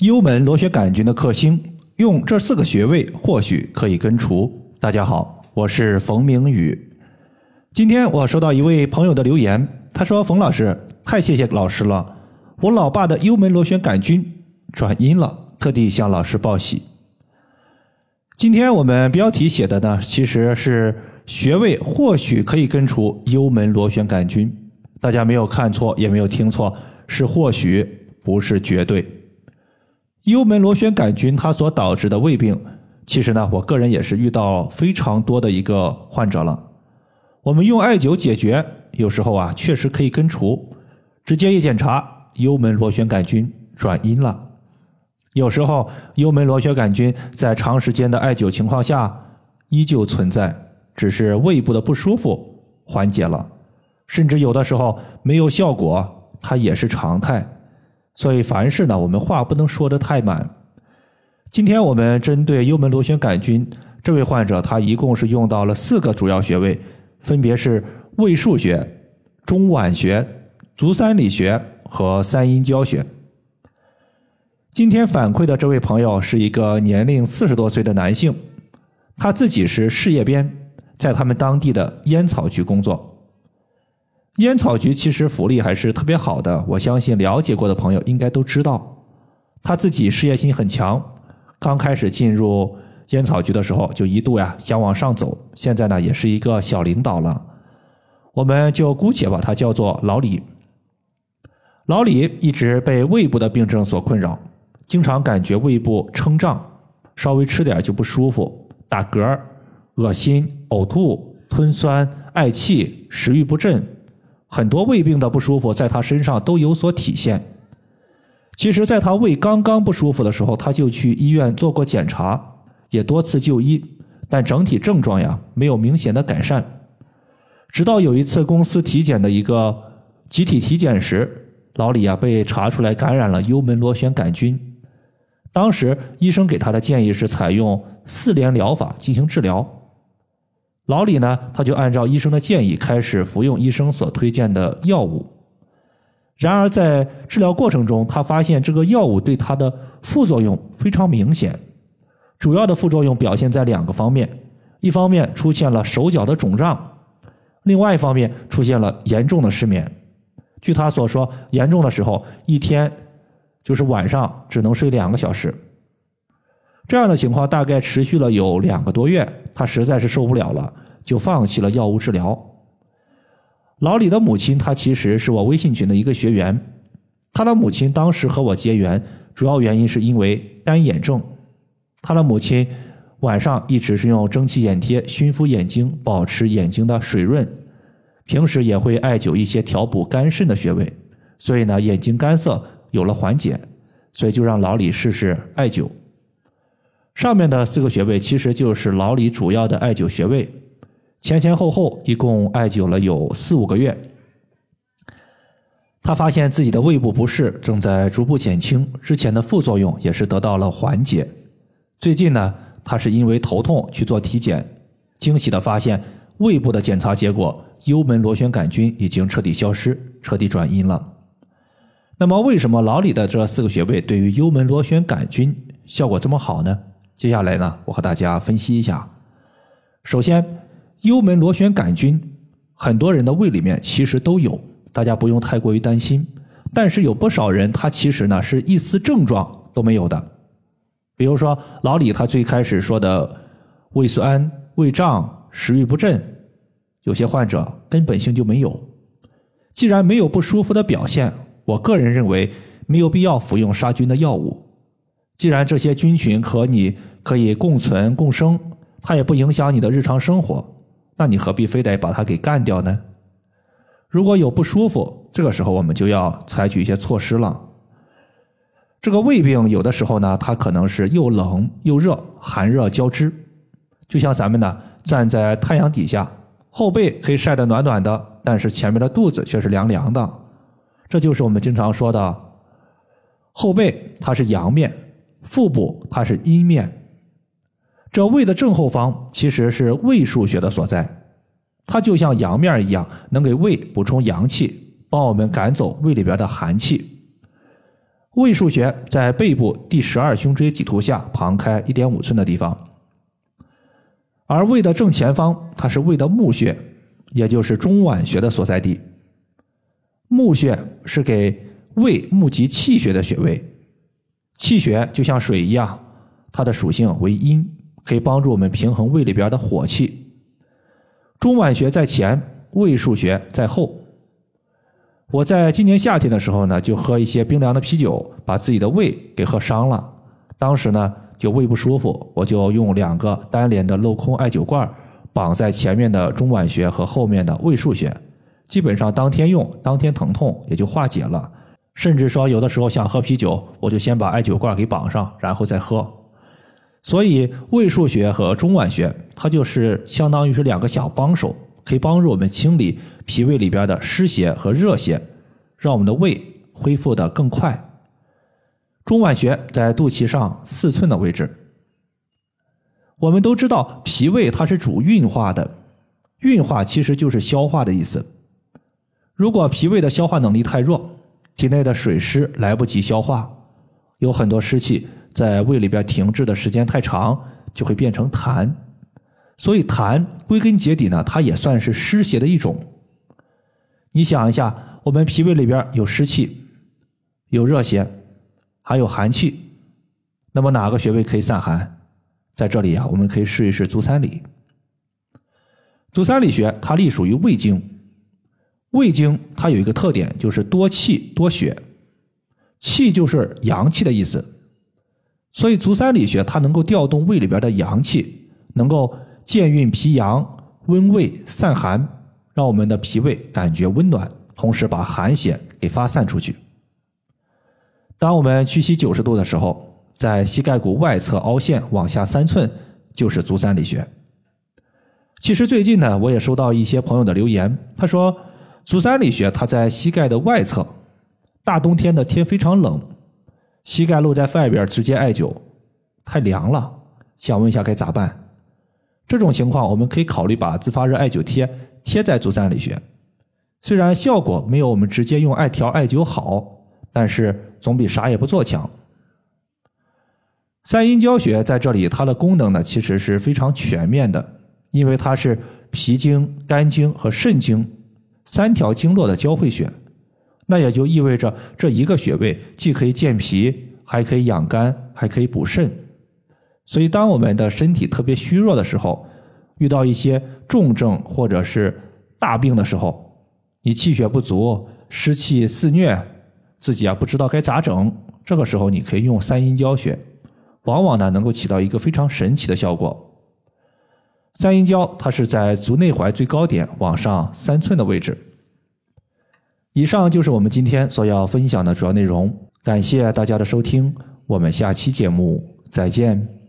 幽门螺旋杆菌的克星，用这四个穴位或许可以根除。大家好，我是冯明宇。今天我收到一位朋友的留言，他说：“冯老师，太谢谢老师了，我老爸的幽门螺旋杆菌转阴了，特地向老师报喜。”今天我们标题写的呢，其实是穴位或许可以根除幽门螺旋杆菌。大家没有看错，也没有听错，是或许，不是绝对。幽门螺旋杆菌它所导致的胃病，其实呢，我个人也是遇到非常多的一个患者了。我们用艾灸解决，有时候啊，确实可以根除。直接一检查，幽门螺旋杆菌转阴了。有时候幽门螺旋杆菌在长时间的艾灸情况下依旧存在，只是胃部的不舒服缓解了，甚至有的时候没有效果，它也是常态。所以凡事呢，我们话不能说的太满。今天我们针对幽门螺旋杆菌这位患者，他一共是用到了四个主要穴位，分别是胃腧穴、中脘穴、足三里穴和三阴交穴。今天反馈的这位朋友是一个年龄四十多岁的男性，他自己是事业编，在他们当地的烟草局工作。烟草局其实福利还是特别好的，我相信了解过的朋友应该都知道。他自己事业心很强，刚开始进入烟草局的时候就一度呀想往上走，现在呢也是一个小领导了。我们就姑且把他叫做老李。老李一直被胃部的病症所困扰，经常感觉胃部撑胀，稍微吃点就不舒服，打嗝、恶心、呕吐、吞酸、嗳气、食欲不振。很多胃病的不舒服在他身上都有所体现。其实，在他胃刚刚不舒服的时候，他就去医院做过检查，也多次就医，但整体症状呀没有明显的改善。直到有一次公司体检的一个集体体检时，老李啊被查出来感染了幽门螺旋杆菌。当时医生给他的建议是采用四联疗法进行治疗。老李呢，他就按照医生的建议开始服用医生所推荐的药物。然而在治疗过程中，他发现这个药物对他的副作用非常明显。主要的副作用表现在两个方面：一方面出现了手脚的肿胀，另外一方面出现了严重的失眠。据他所说，严重的时候一天就是晚上只能睡两个小时。这样的情况大概持续了有两个多月，他实在是受不了了，就放弃了药物治疗。老李的母亲，她其实是我微信群的一个学员，他的母亲当时和我结缘，主要原因是因为干眼症，他的母亲晚上一直是用蒸汽眼贴熏敷眼睛，保持眼睛的水润，平时也会艾灸一些调补肝肾的穴位，所以呢，眼睛干涩有了缓解，所以就让老李试试艾灸。上面的四个穴位其实就是老李主要的艾灸穴位，前前后后一共艾灸了有四五个月。他发现自己的胃部不适正在逐步减轻，之前的副作用也是得到了缓解。最近呢，他是因为头痛去做体检，惊喜的发现胃部的检查结果，幽门螺旋杆菌已经彻底消失，彻底转阴了。那么，为什么老李的这四个穴位对于幽门螺旋杆菌效果这么好呢？接下来呢，我和大家分析一下。首先，幽门螺旋杆菌，很多人的胃里面其实都有，大家不用太过于担心。但是有不少人，他其实呢是一丝症状都没有的。比如说老李他最开始说的胃酸、胃胀、食欲不振，有些患者根本性就没有。既然没有不舒服的表现，我个人认为没有必要服用杀菌的药物。既然这些菌群和你可以共存共生，它也不影响你的日常生活，那你何必非得把它给干掉呢？如果有不舒服，这个时候我们就要采取一些措施了。这个胃病有的时候呢，它可能是又冷又热，寒热交织，就像咱们呢站在太阳底下，后背可以晒得暖暖的，但是前面的肚子却是凉凉的，这就是我们经常说的后背它是阳面。腹部它是阴面，这胃的正后方其实是胃腧穴的所在，它就像阳面一样，能给胃补充阳气，帮我们赶走胃里边的寒气。胃腧穴在背部第十二胸椎棘突下旁开一点五寸的地方，而胃的正前方，它是胃的募穴，也就是中脘穴的所在地。募穴是给胃募集气血的穴位，气血就像水一样，它的属性为阴，可以帮助我们平衡胃里边的火气。中脘穴在前，胃腧穴在后。我在今年夏天的时候呢，就喝一些冰凉的啤酒，把自己的胃给喝伤了。当时呢，就胃不舒服，我就用两个单联的镂空艾灸罐绑在前面的中脘穴和后面的胃腧穴。基本上当天用，当天疼痛也就化解了。甚至说有的时候想喝啤酒，我就先把艾灸罐给绑上，然后再喝。所以胃腧穴和中脘穴，它就是相当于是两个小帮手，可以帮助我们清理脾胃里边的湿邪和热邪，让我们的胃恢复的更快。中脘穴在肚脐上四寸的位置。我们都知道，脾胃它是主运化的，运化其实就是消化的意思。如果脾胃的消化能力太弱，体内的水湿来不及消化，有很多湿气在胃里边停滞的时间太长，就会变成痰。所以痰归根结底呢，它也算是湿邪的一种。你想一下，我们脾胃里边有湿气，有热邪，还有寒气，那么哪个穴位可以散寒？在这里啊，我们可以试一试足三里。足三里穴它隶属于胃经。胃经它有一个特点，就是多气多血，气就是阳气的意思，所以足三里穴它能够调动胃里边的阳气，能够健运脾阳、温胃散寒，让我们的脾胃感觉温暖，同时把寒邪给发散出去。当我们屈膝九十度的时候，在膝盖骨外侧凹陷往下三寸就是足三里穴。其实最近呢，我也收到一些朋友的留言，他说。足三里穴，它在膝盖的外侧。大冬天的天非常冷，膝盖露在外边，直接艾灸太凉了。想问一下该咋办？这种情况，我们可以考虑把自发热艾灸贴贴在足三里穴。虽然效果没有我们直接用艾条艾灸好，但是总比啥也不做强。三阴交穴在这里，它的功能呢其实是非常全面的，因为它是脾经、肝经和肾经。三条经络的交汇穴，那也就意味着这一个穴位既可以健脾，还可以养肝，还可以补肾。所以，当我们的身体特别虚弱的时候，遇到一些重症或者是大病的时候，你气血不足，湿气肆虐，自己啊不知道该咋整，这个时候你可以用三阴交穴，往往呢能够起到一个非常神奇的效果。三阴交，它是在足内踝最高点往上三寸的位置。以上就是我们今天所要分享的主要内容，感谢大家的收听，我们下期节目再见。